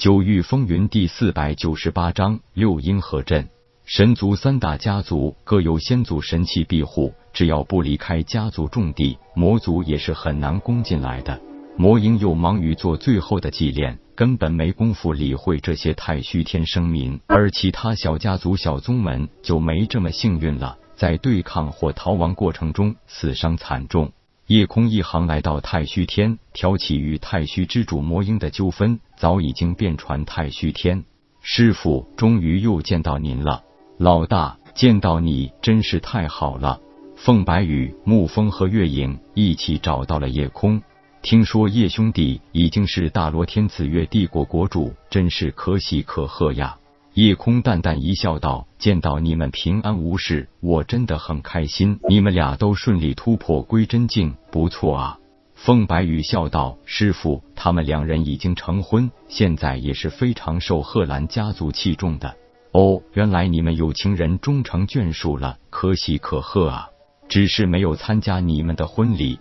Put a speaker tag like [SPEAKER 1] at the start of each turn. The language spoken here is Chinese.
[SPEAKER 1] 九域风云第四百九十八章六阴合阵。神族三大家族各有先祖神器庇护，只要不离开家族重地，魔族也是很难攻进来的。魔婴又忙于做最后的祭炼，根本没工夫理会这些太虚天生民。而其他小家族、小宗门就没这么幸运了，在对抗或逃亡过程中死伤惨重。夜空一行来到太虚天，挑起与太虚之主魔婴的纠纷，早已经遍传太虚天。师傅，终于又见到您了，老大，见到你真是太好了。凤白羽、沐风和月影一起找到了夜空，听说叶兄弟已经是大罗天紫月帝国国主，真是可喜可贺呀。夜空淡淡一笑，道：“见到你们平安无事，我真的很开心。你们俩都顺利突破归真境，不错啊。”凤白羽笑道：“师傅，他们两人已经成婚，现在也是非常受贺兰家族器重的。哦，原来你们有情人终成眷属了，可喜可贺啊！只是没有参加你们的婚礼。”